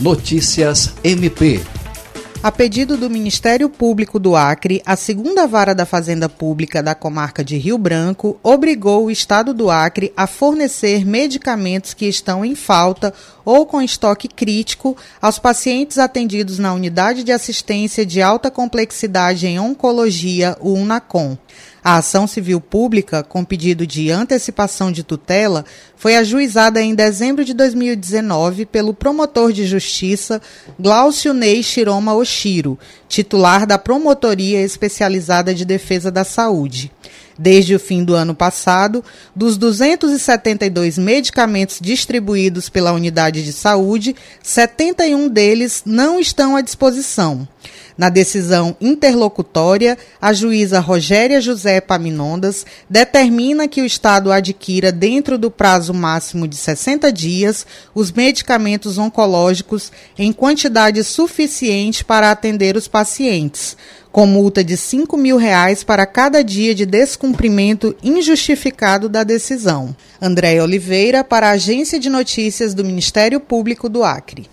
Notícias MP. A pedido do Ministério Público do Acre, a segunda vara da Fazenda Pública da comarca de Rio Branco obrigou o Estado do Acre a fornecer medicamentos que estão em falta ou com estoque crítico aos pacientes atendidos na Unidade de Assistência de Alta Complexidade em Oncologia, o UNACOM. A ação civil pública, com pedido de antecipação de tutela, foi ajuizada em dezembro de 2019 pelo promotor de justiça Glaucio Ney Shiroma Oshiro, titular da Promotoria Especializada de Defesa da Saúde. Desde o fim do ano passado, dos 272 medicamentos distribuídos pela unidade de saúde, 71 deles não estão à disposição. Na decisão interlocutória, a juíza Rogéria José Paminondas determina que o Estado adquira, dentro do prazo máximo de 60 dias, os medicamentos oncológicos em quantidade suficiente para atender os pacientes, com multa de 5 mil reais para cada dia de descumprimento injustificado da decisão. André Oliveira, para a Agência de Notícias do Ministério Público do Acre.